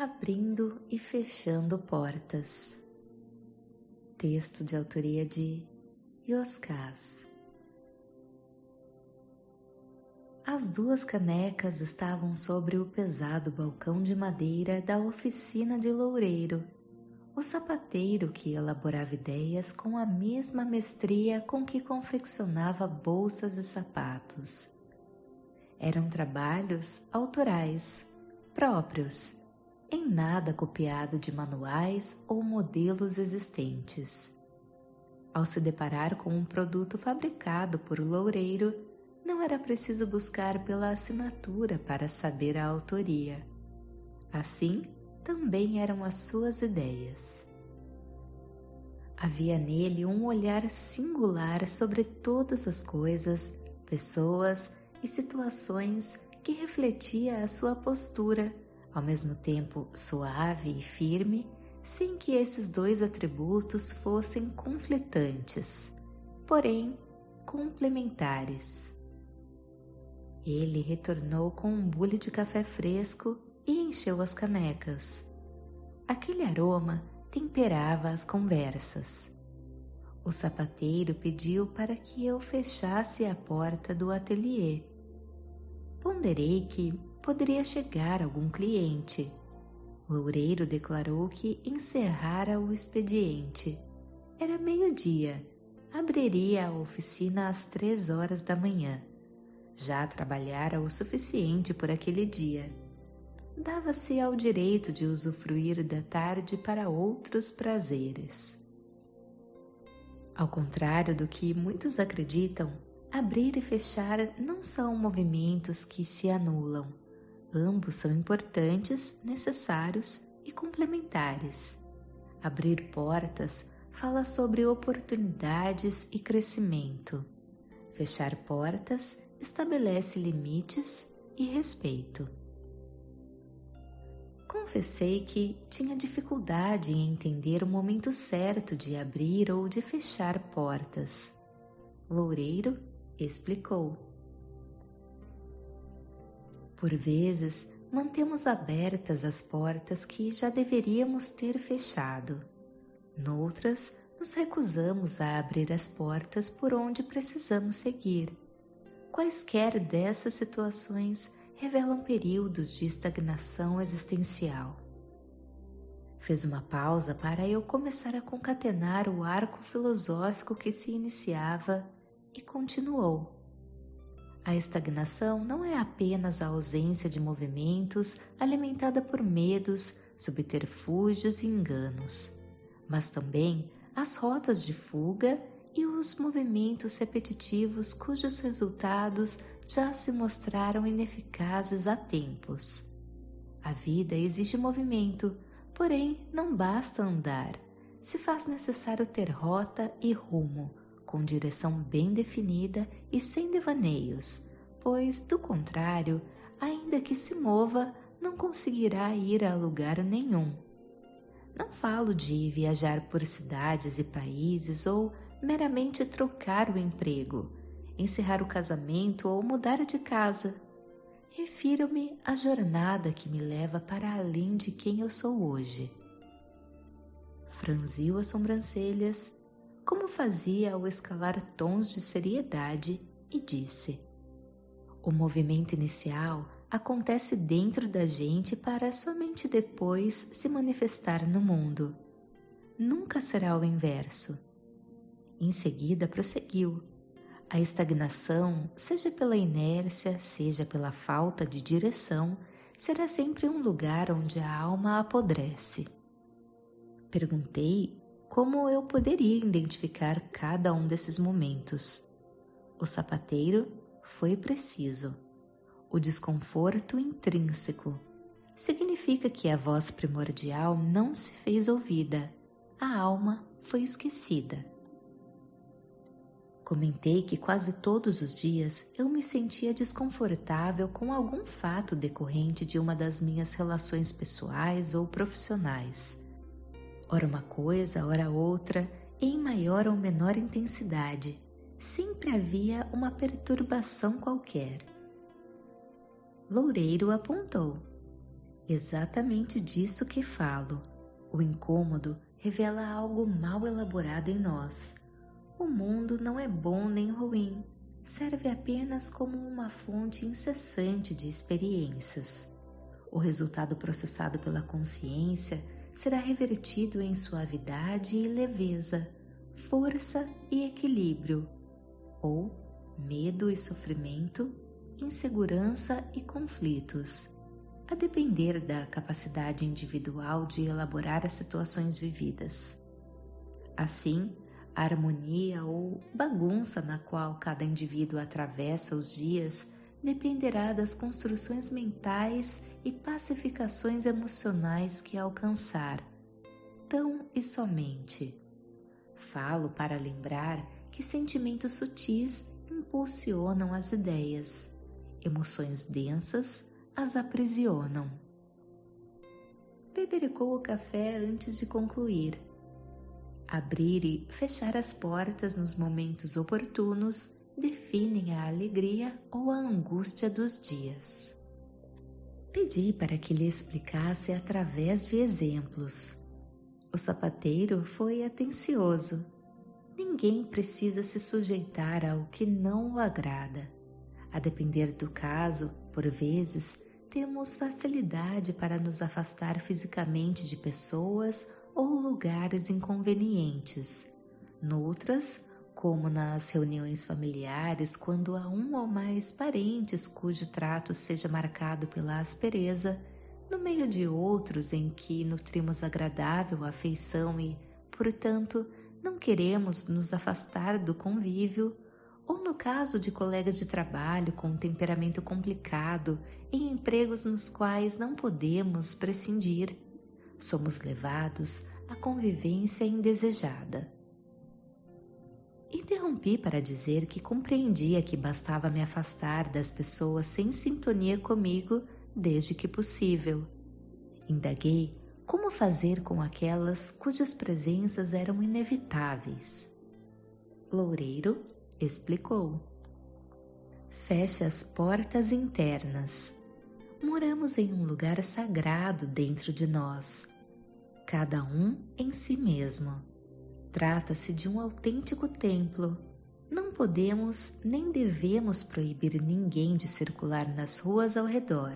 abrindo e fechando portas. Texto de autoria de Yoskas. As duas canecas estavam sobre o pesado balcão de madeira da oficina de Loureiro, o sapateiro que elaborava ideias com a mesma mestria com que confeccionava bolsas e sapatos. Eram trabalhos autorais, próprios, em nada copiado de manuais ou modelos existentes. Ao se deparar com um produto fabricado por Loureiro, não era preciso buscar pela assinatura para saber a autoria. Assim, também eram as suas ideias. Havia nele um olhar singular sobre todas as coisas, pessoas e situações que refletia a sua postura, ao mesmo tempo suave e firme, sem que esses dois atributos fossem conflitantes, porém complementares. Ele retornou com um bule de café fresco e encheu as canecas. Aquele aroma temperava as conversas. O sapateiro pediu para que eu fechasse a porta do ateliê. Ponderei que poderia chegar algum cliente. Loureiro declarou que encerrara o expediente. Era meio-dia. Abriria a oficina às três horas da manhã. Já trabalhara o suficiente por aquele dia. Dava-se ao direito de usufruir da tarde para outros prazeres. Ao contrário do que muitos acreditam, abrir e fechar não são movimentos que se anulam. Ambos são importantes, necessários e complementares. Abrir portas fala sobre oportunidades e crescimento. Fechar portas estabelece limites e respeito. Confessei que tinha dificuldade em entender o momento certo de abrir ou de fechar portas. Loureiro explicou. Por vezes, mantemos abertas as portas que já deveríamos ter fechado. Noutras, nos recusamos a abrir as portas por onde precisamos seguir Quaisquer dessas situações revelam períodos de estagnação existencial. Fez uma pausa para eu começar a concatenar o arco filosófico que se iniciava e continuou. A estagnação não é apenas a ausência de movimentos alimentada por medos, subterfúgios e enganos, mas também as rotas de fuga e os movimentos repetitivos cujos resultados já se mostraram ineficazes há tempos. A vida exige movimento, porém não basta andar. Se faz necessário ter rota e rumo, com direção bem definida e sem devaneios, pois, do contrário, ainda que se mova, não conseguirá ir a lugar nenhum. Não falo de viajar por cidades e países ou meramente trocar o emprego, encerrar o casamento ou mudar de casa. Refiro-me à jornada que me leva para além de quem eu sou hoje. Franziu as sobrancelhas, como fazia ao escalar tons de seriedade, e disse: O movimento inicial acontece dentro da gente para somente depois se manifestar no mundo. Nunca será o inverso em seguida, prosseguiu. A estagnação, seja pela inércia, seja pela falta de direção, será sempre um lugar onde a alma apodrece. Perguntei como eu poderia identificar cada um desses momentos. O sapateiro foi preciso. O desconforto intrínseco significa que a voz primordial não se fez ouvida, a alma foi esquecida. Comentei que quase todos os dias eu me sentia desconfortável com algum fato decorrente de uma das minhas relações pessoais ou profissionais. Ora uma coisa, ora outra, em maior ou menor intensidade. Sempre havia uma perturbação qualquer. Loureiro apontou. Exatamente disso que falo. O incômodo revela algo mal elaborado em nós. O mundo não é bom nem ruim, serve apenas como uma fonte incessante de experiências. O resultado processado pela consciência será revertido em suavidade e leveza, força e equilíbrio, ou medo e sofrimento, insegurança e conflitos, a depender da capacidade individual de elaborar as situações vividas. Assim, a harmonia ou bagunça na qual cada indivíduo atravessa os dias dependerá das construções mentais e pacificações emocionais que alcançar, tão e somente. Falo para lembrar que sentimentos sutis impulsionam as ideias, emoções densas as aprisionam. Bebericou o café antes de concluir. Abrir e fechar as portas nos momentos oportunos definem a alegria ou a angústia dos dias. Pedi para que lhe explicasse através de exemplos. O sapateiro foi atencioso. Ninguém precisa se sujeitar ao que não o agrada. A depender do caso, por vezes, temos facilidade para nos afastar fisicamente de pessoas ou lugares inconvenientes. Noutras, como nas reuniões familiares, quando há um ou mais parentes cujo trato seja marcado pela aspereza, no meio de outros em que nutrimos agradável afeição e, portanto, não queremos nos afastar do convívio, ou no caso de colegas de trabalho com um temperamento complicado em empregos nos quais não podemos prescindir, somos levados à convivência indesejada. Interrompi para dizer que compreendia que bastava me afastar das pessoas sem sintonia comigo desde que possível. Indaguei como fazer com aquelas cujas presenças eram inevitáveis. Loureiro explicou. Feche as portas internas. Moramos em um lugar sagrado dentro de nós, cada um em si mesmo Trata-se de um autêntico templo. Não podemos nem devemos proibir ninguém de circular nas ruas ao redor.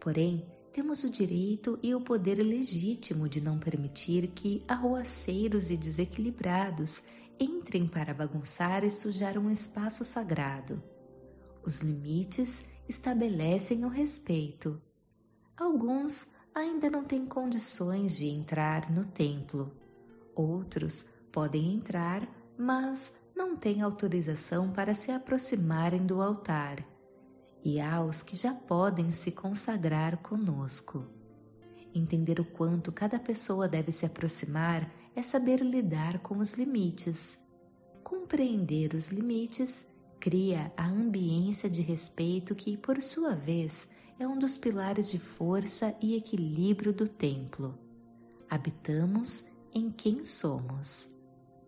Porém, temos o direito e o poder legítimo de não permitir que arruaceiros e desequilibrados entrem para bagunçar e sujar um espaço sagrado. Os limites estabelecem o respeito. Alguns ainda não têm condições de entrar no templo. Outros podem entrar, mas não têm autorização para se aproximarem do altar. E há os que já podem se consagrar conosco. Entender o quanto cada pessoa deve se aproximar é saber lidar com os limites. Compreender os limites cria a ambiência de respeito que, por sua vez, é um dos pilares de força e equilíbrio do templo. Habitamos em quem somos.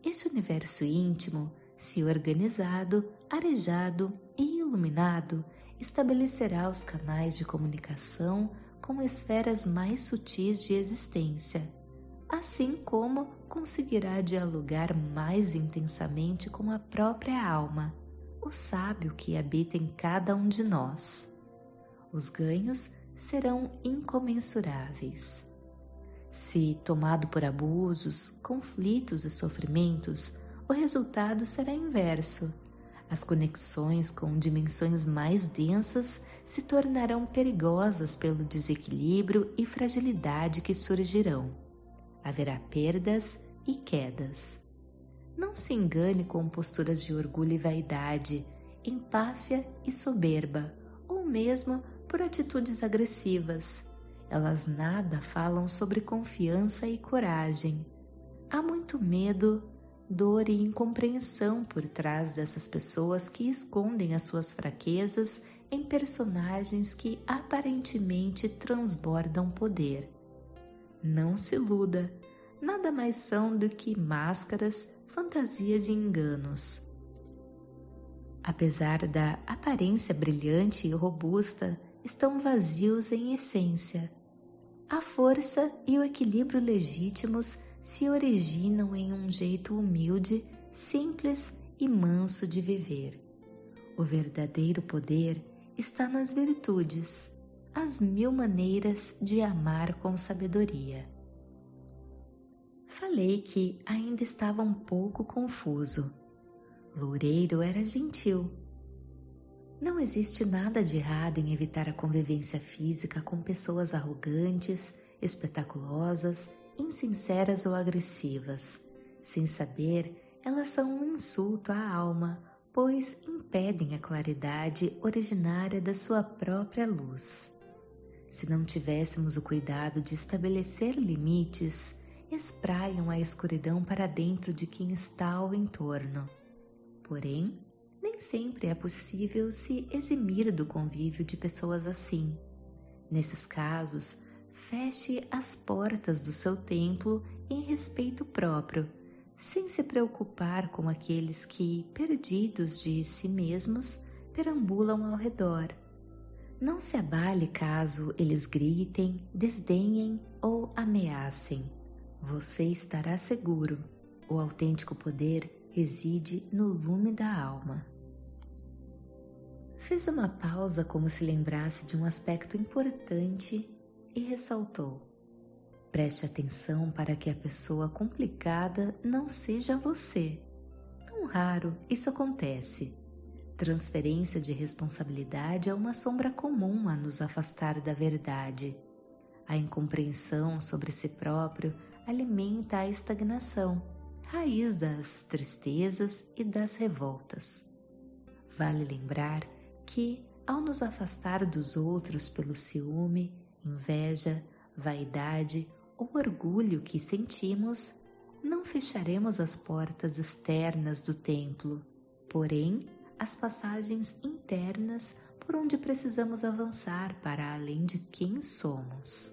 Esse universo íntimo, se organizado, arejado e iluminado, estabelecerá os canais de comunicação com esferas mais sutis de existência, assim como conseguirá dialogar mais intensamente com a própria alma, o sábio que habita em cada um de nós. Os ganhos serão incomensuráveis. Se tomado por abusos, conflitos e sofrimentos, o resultado será inverso. As conexões com dimensões mais densas se tornarão perigosas pelo desequilíbrio e fragilidade que surgirão. Haverá perdas e quedas. Não se engane com posturas de orgulho e vaidade, empáfia e soberba, ou mesmo por atitudes agressivas elas nada falam sobre confiança e coragem. Há muito medo, dor e incompreensão por trás dessas pessoas que escondem as suas fraquezas em personagens que aparentemente transbordam poder. Não se iluda, nada mais são do que máscaras, fantasias e enganos. Apesar da aparência brilhante e robusta, estão vazios em essência a força e o equilíbrio legítimos se originam em um jeito humilde, simples e manso de viver. O verdadeiro poder está nas virtudes, as mil maneiras de amar com sabedoria. Falei que ainda estava um pouco confuso. Loureiro era gentil. Não existe nada de errado em evitar a convivência física com pessoas arrogantes, espetaculosas, insinceras ou agressivas. Sem saber, elas são um insulto à alma, pois impedem a claridade originária da sua própria luz. Se não tivéssemos o cuidado de estabelecer limites, espraiam a escuridão para dentro de quem está ao entorno. Porém, nem sempre é possível se eximir do convívio de pessoas assim. Nesses casos, feche as portas do seu templo em respeito próprio, sem se preocupar com aqueles que, perdidos de si mesmos, perambulam ao redor. Não se abale caso eles gritem, desdenhem ou ameacem. Você estará seguro. O autêntico poder reside no lume da alma. Fez uma pausa como se lembrasse de um aspecto importante e ressaltou: Preste atenção para que a pessoa complicada não seja você. Tão raro isso acontece. Transferência de responsabilidade é uma sombra comum a nos afastar da verdade. A incompreensão sobre si próprio alimenta a estagnação, raiz das tristezas e das revoltas. Vale lembrar que, ao nos afastar dos outros pelo ciúme, inveja, vaidade ou orgulho que sentimos, não fecharemos as portas externas do templo, porém as passagens internas por onde precisamos avançar para além de quem somos.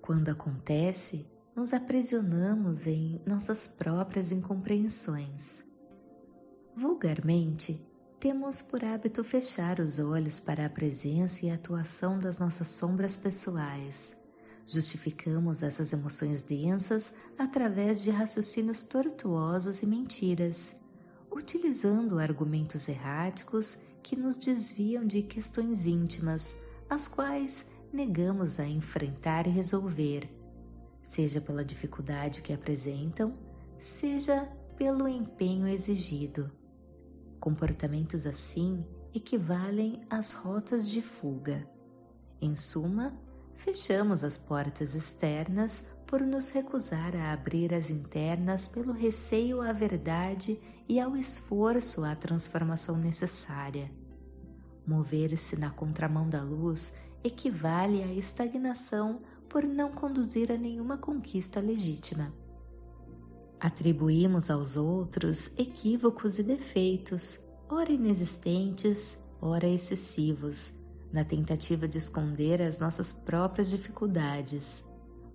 Quando acontece, nos aprisionamos em nossas próprias incompreensões. Vulgarmente, temos por hábito fechar os olhos para a presença e atuação das nossas sombras pessoais. Justificamos essas emoções densas através de raciocínios tortuosos e mentiras, utilizando argumentos erráticos que nos desviam de questões íntimas, as quais negamos a enfrentar e resolver seja pela dificuldade que apresentam, seja pelo empenho exigido. Comportamentos assim equivalem às rotas de fuga. Em suma, fechamos as portas externas por nos recusar a abrir as internas pelo receio à verdade e ao esforço à transformação necessária. Mover-se na contramão da luz equivale à estagnação por não conduzir a nenhuma conquista legítima. Atribuímos aos outros equívocos e defeitos, ora inexistentes, ora excessivos, na tentativa de esconder as nossas próprias dificuldades.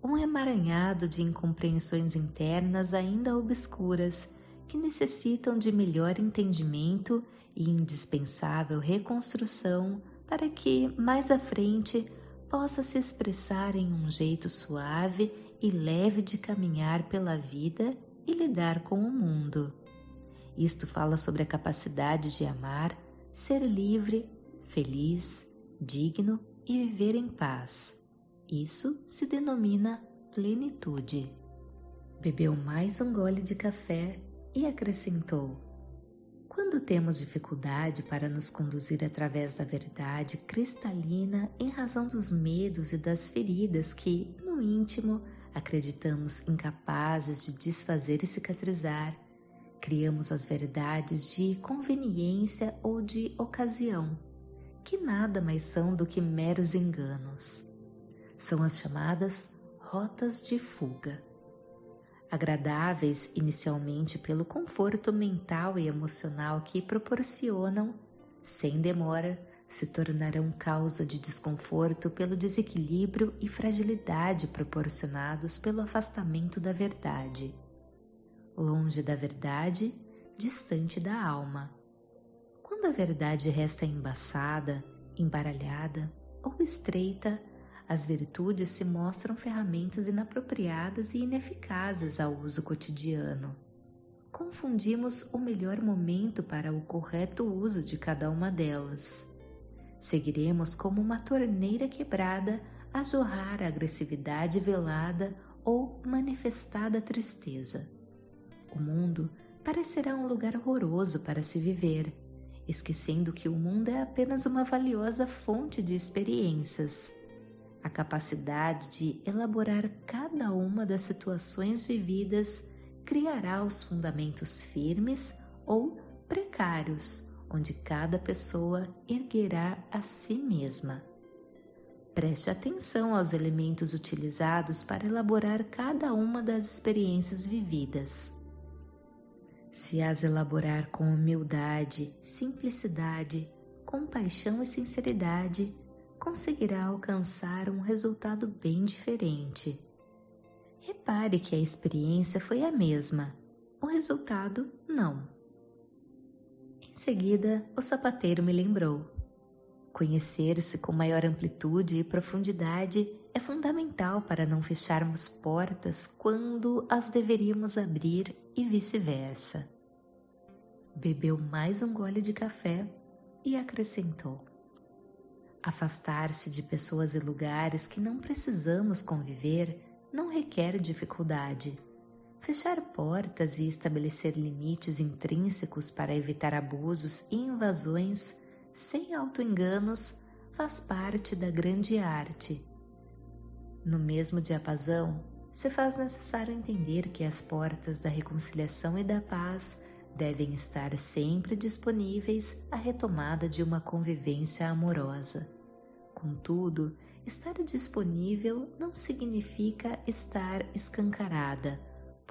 Um emaranhado de incompreensões internas ainda obscuras que necessitam de melhor entendimento e indispensável reconstrução para que, mais à frente, possa se expressar em um jeito suave e leve de caminhar pela vida e lidar com o mundo. Isto fala sobre a capacidade de amar, ser livre, feliz, digno e viver em paz. Isso se denomina plenitude. Bebeu mais um gole de café e acrescentou: quando temos dificuldade para nos conduzir através da verdade cristalina em razão dos medos e das feridas que, no íntimo, acreditamos incapazes de desfazer e cicatrizar, criamos as verdades de conveniência ou de ocasião, que nada mais são do que meros enganos. São as chamadas rotas de fuga agradáveis inicialmente pelo conforto mental e emocional que proporcionam, sem demora, se tornarão causa de desconforto pelo desequilíbrio e fragilidade proporcionados pelo afastamento da verdade. Longe da verdade, distante da alma. Quando a verdade resta embaçada, embaralhada ou estreita, as virtudes se mostram ferramentas inapropriadas e ineficazes ao uso cotidiano. Confundimos o melhor momento para o correto uso de cada uma delas. Seguiremos como uma torneira quebrada a jorrar a agressividade velada ou manifestada tristeza. O mundo parecerá um lugar horroroso para se viver, esquecendo que o mundo é apenas uma valiosa fonte de experiências. A capacidade de elaborar cada uma das situações vividas criará os fundamentos firmes ou precários, onde cada pessoa erguerá a si mesma. Preste atenção aos elementos utilizados para elaborar cada uma das experiências vividas. Se as elaborar com humildade, simplicidade, compaixão e sinceridade, conseguirá alcançar um resultado bem diferente. Repare que a experiência foi a mesma, o resultado não. Em seguida, o sapateiro me lembrou. Conhecer-se com maior amplitude e profundidade é fundamental para não fecharmos portas quando as deveríamos abrir e vice-versa. Bebeu mais um gole de café e acrescentou: Afastar-se de pessoas e lugares que não precisamos conviver não requer dificuldade. Fechar portas e estabelecer limites intrínsecos para evitar abusos e invasões sem autoenganos faz parte da grande arte. No mesmo diapasão, se faz necessário entender que as portas da reconciliação e da paz devem estar sempre disponíveis à retomada de uma convivência amorosa. Contudo, estar disponível não significa estar escancarada,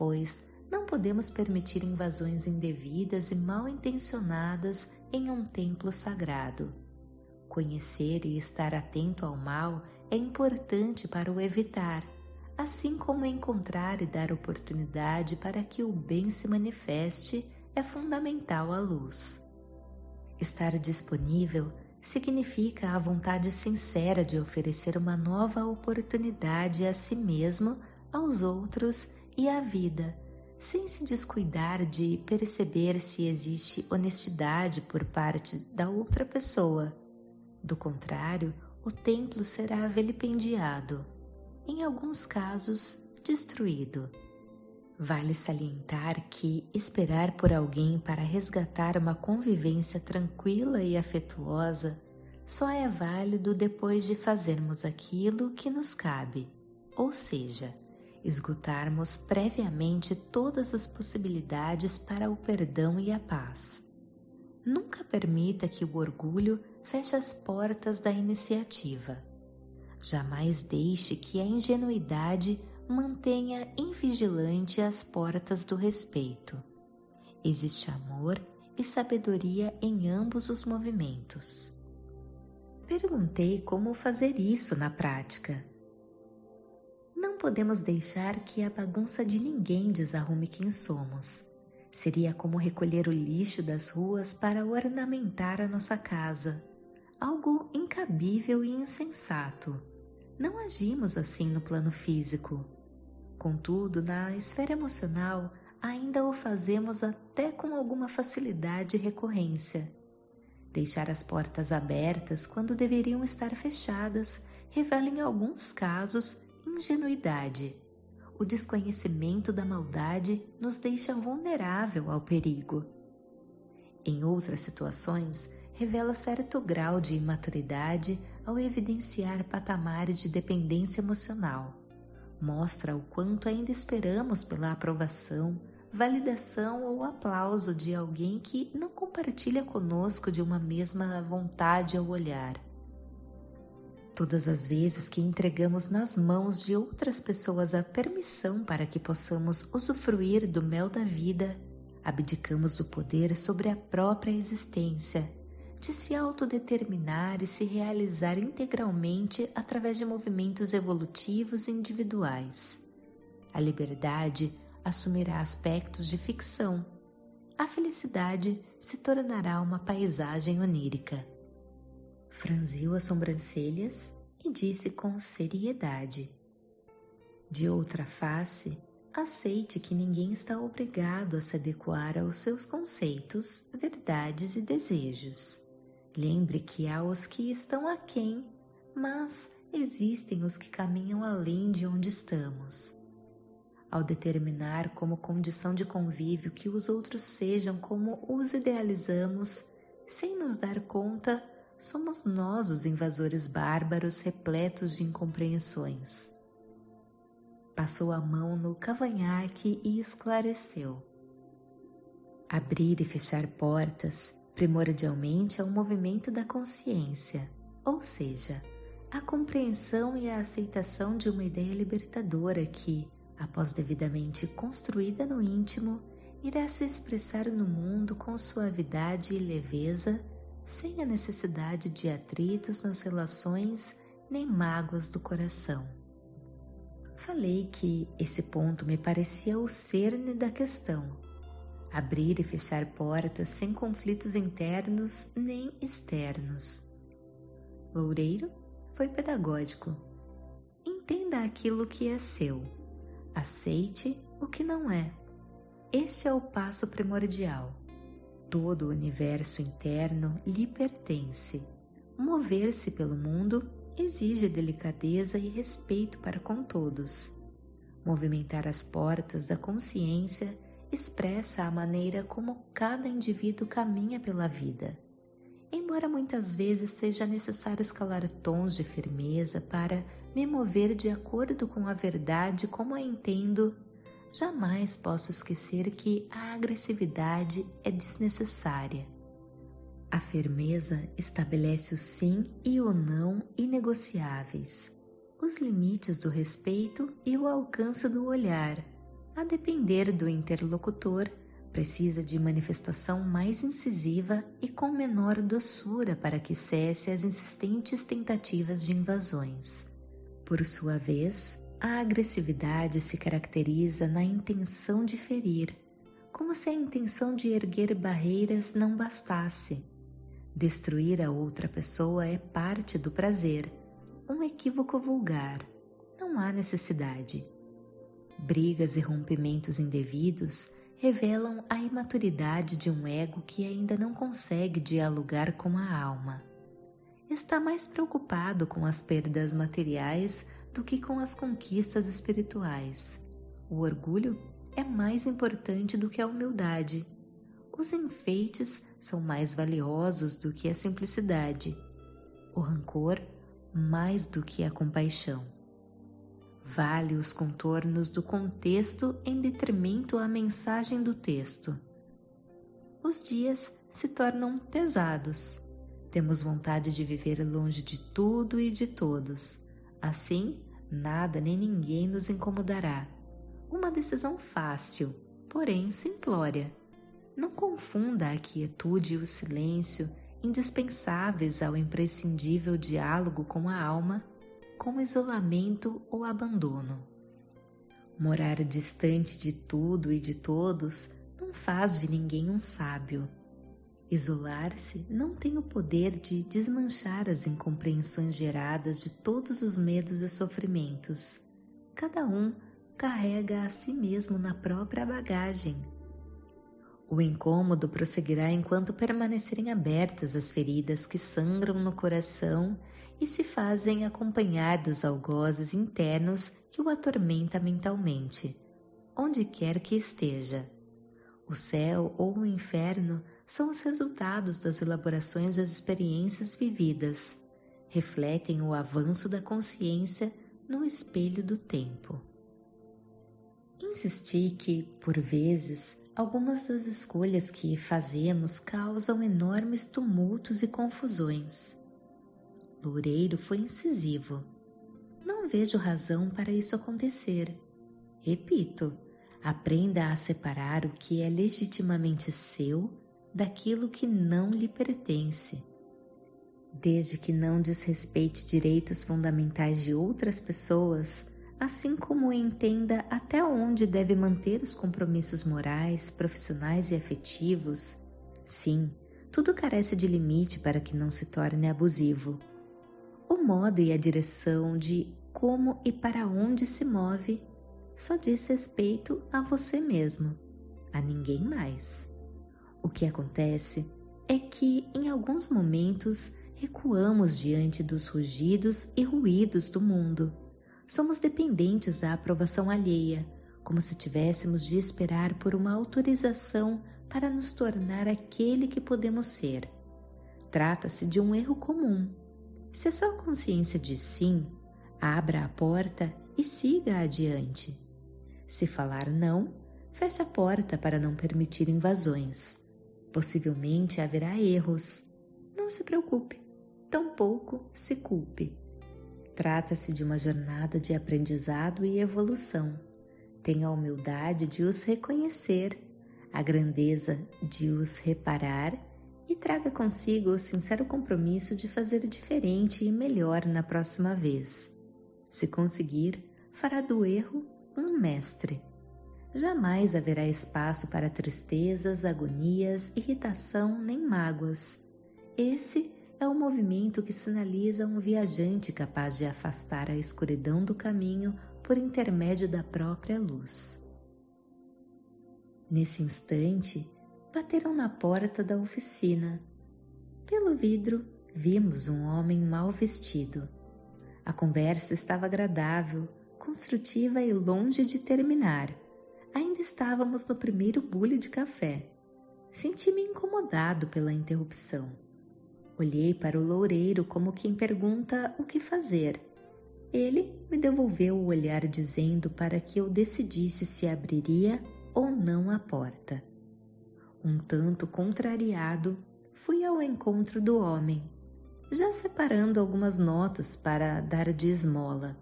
pois não podemos permitir invasões indevidas e mal intencionadas em um templo sagrado. Conhecer e estar atento ao mal é importante para o evitar, assim como encontrar e dar oportunidade para que o bem se manifeste é fundamental à luz. Estar disponível significa a vontade sincera de oferecer uma nova oportunidade a si mesmo, aos outros e à vida sem se descuidar de perceber se existe honestidade por parte da outra pessoa. Do contrário, o templo será vilipendiado, em alguns casos, destruído. Vale salientar que esperar por alguém para resgatar uma convivência tranquila e afetuosa só é válido depois de fazermos aquilo que nos cabe, ou seja, esgotarmos previamente todas as possibilidades para o perdão e a paz. Nunca permita que o orgulho feche as portas da iniciativa. Jamais deixe que a ingenuidade mantenha invigilante as portas do respeito. Existe amor e sabedoria em ambos os movimentos. Perguntei como fazer isso na prática podemos deixar que a bagunça de ninguém desarrume quem somos. Seria como recolher o lixo das ruas para ornamentar a nossa casa. Algo incabível e insensato. Não agimos assim no plano físico. Contudo, na esfera emocional, ainda o fazemos até com alguma facilidade e recorrência. Deixar as portas abertas quando deveriam estar fechadas revela, em alguns casos, ingenuidade. O desconhecimento da maldade nos deixa vulnerável ao perigo. Em outras situações, revela certo grau de imaturidade ao evidenciar patamares de dependência emocional. Mostra o quanto ainda esperamos pela aprovação, validação ou aplauso de alguém que não compartilha conosco de uma mesma vontade ao olhar. Todas as vezes que entregamos nas mãos de outras pessoas a permissão para que possamos usufruir do mel da vida, abdicamos do poder sobre a própria existência, de se autodeterminar e se realizar integralmente através de movimentos evolutivos individuais. A liberdade assumirá aspectos de ficção. A felicidade se tornará uma paisagem onírica franziu as sobrancelhas e disse com seriedade: De outra face, aceite que ninguém está obrigado a se adequar aos seus conceitos, verdades e desejos. Lembre que há os que estão aquém, mas existem os que caminham além de onde estamos. Ao determinar como condição de convívio que os outros sejam como os idealizamos, sem nos dar conta, somos nós os invasores bárbaros repletos de incompreensões. Passou a mão no cavanhaque e esclareceu. Abrir e fechar portas primordialmente é um movimento da consciência, ou seja, a compreensão e a aceitação de uma ideia libertadora que, após devidamente construída no íntimo, irá se expressar no mundo com suavidade e leveza, sem a necessidade de atritos nas relações nem mágoas do coração. Falei que esse ponto me parecia o cerne da questão. Abrir e fechar portas sem conflitos internos nem externos. Loureiro foi pedagógico. Entenda aquilo que é seu. Aceite o que não é. Este é o passo primordial. Todo o universo interno lhe pertence. Mover-se pelo mundo exige delicadeza e respeito para com todos. Movimentar as portas da consciência expressa a maneira como cada indivíduo caminha pela vida embora muitas vezes seja necessário escalar tons de firmeza para me mover de acordo com a verdade como a entendo, jamais posso esquecer que a agressividade é desnecessária. A firmeza estabelece o sim e o não inegociáveis, os limites do respeito e o alcance do olhar, a depender do interlocutor Precisa de manifestação mais incisiva e com menor doçura para que cesse as insistentes tentativas de invasões. Por sua vez, a agressividade se caracteriza na intenção de ferir, como se a intenção de erguer barreiras não bastasse. Destruir a outra pessoa é parte do prazer, um equívoco vulgar. Não há necessidade. Brigas e rompimentos indevidos revelam a imaturidade de um ego que ainda não consegue dialogar com a alma. Está mais preocupado com as perdas materiais do que com as conquistas espirituais. O orgulho é mais importante do que a humildade. Os enfeites são mais valiosos do que a simplicidade. O rancor, mais do que a compaixão vale os contornos do contexto em detrimento à mensagem do texto. Os dias se tornam pesados. Temos vontade de viver longe de tudo e de todos. Assim, nada nem ninguém nos incomodará. Uma decisão fácil, porém simplória. Não confunda a quietude e o silêncio, indispensáveis ao imprescindível diálogo com a alma, com isolamento ou abandono. Morar distante de tudo e de todos não faz de ninguém um sábio. Isolar-se não tem o poder de desmanchar as incompreensões geradas de todos os medos e sofrimentos. Cada um carrega a si mesmo na própria bagagem. O incômodo prosseguirá enquanto permanecerem abertas as feridas que sangram no coração e se fazem acompanhar dos algozes internos que o atormenta mentalmente, onde quer que esteja. O céu ou o inferno são os resultados das elaborações das experiências vividas, refletem o avanço da consciência no espelho do tempo. Insisti que, por vezes, algumas das escolhas que fazemos causam enormes tumultos e confusões. Loureiro foi incisivo. Não vejo razão para isso acontecer. Repito, aprenda a separar o que é legitimamente seu daquilo que não lhe pertence. Desde que não desrespeite direitos fundamentais de outras pessoas, assim como entenda até onde deve manter os compromissos morais, profissionais e afetivos. Sim, tudo carece de limite para que não se torne abusivo. O modo e a direção de como e para onde se move só diz respeito a você mesmo, a ninguém mais. O que acontece é que, em alguns momentos, recuamos diante dos rugidos e ruídos do mundo. Somos dependentes da aprovação alheia, como se tivéssemos de esperar por uma autorização para nos tornar aquele que podemos ser. Trata-se de um erro comum. Se a sua consciência diz sim, abra a porta e siga adiante. Se falar não, feche a porta para não permitir invasões. Possivelmente haverá erros. Não se preocupe, tampouco se culpe. Trata-se de uma jornada de aprendizado e evolução. Tenha a humildade de os reconhecer, a grandeza de os reparar e traga consigo o sincero compromisso de fazer diferente e melhor na próxima vez. Se conseguir, fará do erro um mestre. Jamais haverá espaço para tristezas, agonias, irritação nem mágoas. Esse é o movimento que sinaliza um viajante capaz de afastar a escuridão do caminho por intermédio da própria luz. Nesse instante, bateram na porta da oficina. Pelo vidro, vimos um homem mal vestido. A conversa estava agradável, construtiva e longe de terminar. Ainda estávamos no primeiro bule de café. Senti-me incomodado pela interrupção. Olhei para o loureiro como quem pergunta o que fazer. Ele me devolveu o olhar dizendo para que eu decidisse se abriria ou não a porta. Um tanto contrariado, fui ao encontro do homem, já separando algumas notas para dar de esmola.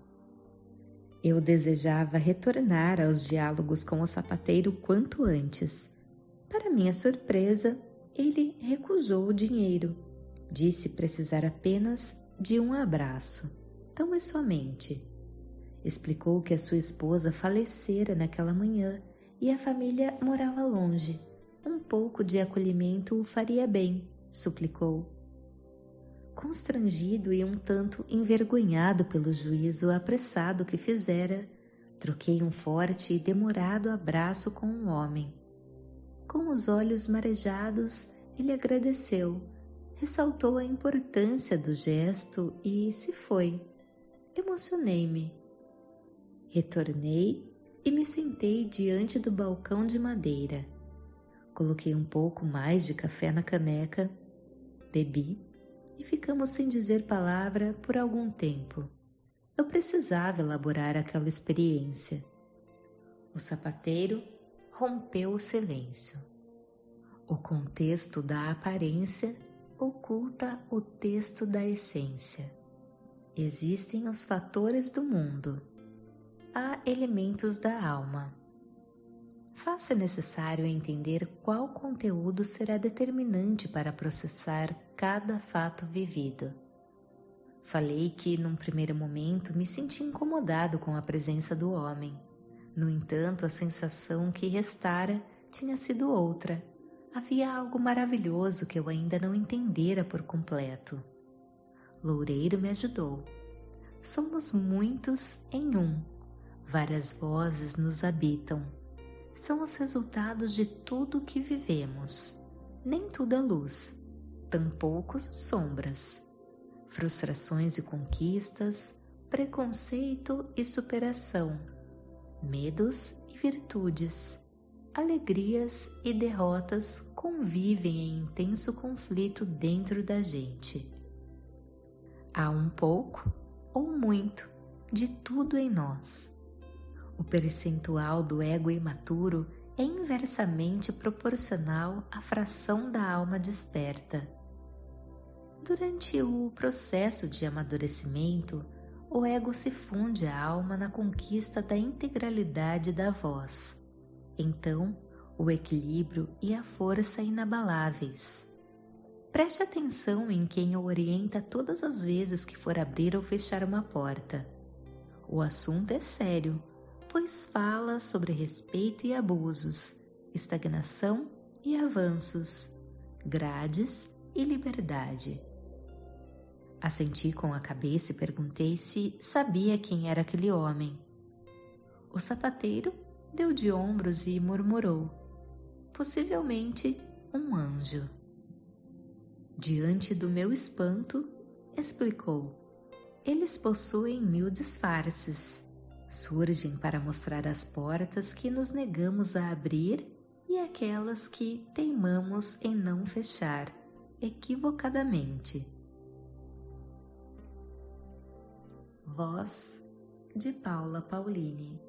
Eu desejava retornar aos diálogos com o sapateiro quanto antes. Para minha surpresa, ele recusou o dinheiro. Disse precisar apenas de um abraço, tão é somente. Explicou que a sua esposa falecera naquela manhã e a família morava longe. Um pouco de acolhimento o faria bem, suplicou constrangido e um tanto envergonhado pelo juízo apressado que fizera, troquei um forte e demorado abraço com o um homem. Com os olhos marejados, ele agradeceu, ressaltou a importância do gesto e se foi. Emocionei-me. Retornei e me sentei diante do balcão de madeira. Coloquei um pouco mais de café na caneca, bebi e ficamos sem dizer palavra por algum tempo. Eu precisava elaborar aquela experiência. O sapateiro rompeu o silêncio. O contexto da aparência oculta o texto da essência. Existem os fatores do mundo. Há elementos da alma. Faça necessário entender qual conteúdo será determinante para processar cada fato vivido. Falei que, num primeiro momento, me senti incomodado com a presença do homem. No entanto, a sensação que restara tinha sido outra. Havia algo maravilhoso que eu ainda não entendera por completo. Loureiro me ajudou. Somos muitos em um. Várias vozes nos habitam são os resultados de tudo que vivemos. Nem tudo é luz, tampouco sombras. Frustrações e conquistas, preconceito e superação, medos e virtudes, alegrias e derrotas convivem em intenso conflito dentro da gente. Há um pouco ou muito de tudo em nós o percentual do ego imaturo é inversamente proporcional à fração da alma desperta. Durante o processo de amadurecimento, o ego se funde à alma na conquista da integralidade da voz. Então, o equilíbrio e a força inabaláveis. Preste atenção em quem o orienta todas as vezes que for abrir ou fechar uma porta. O assunto é sério pois fala sobre respeito e abusos, estagnação e avanços, grades e liberdade. Assenti com a cabeça e perguntei se sabia quem era aquele homem. O sapateiro deu de ombros e murmurou: Possivelmente um anjo. Diante do meu espanto, explicou: Eles possuem mil disfarces. Surgem para mostrar as portas que nos negamos a abrir e aquelas que teimamos em não fechar, equivocadamente. Voz de Paula Paulini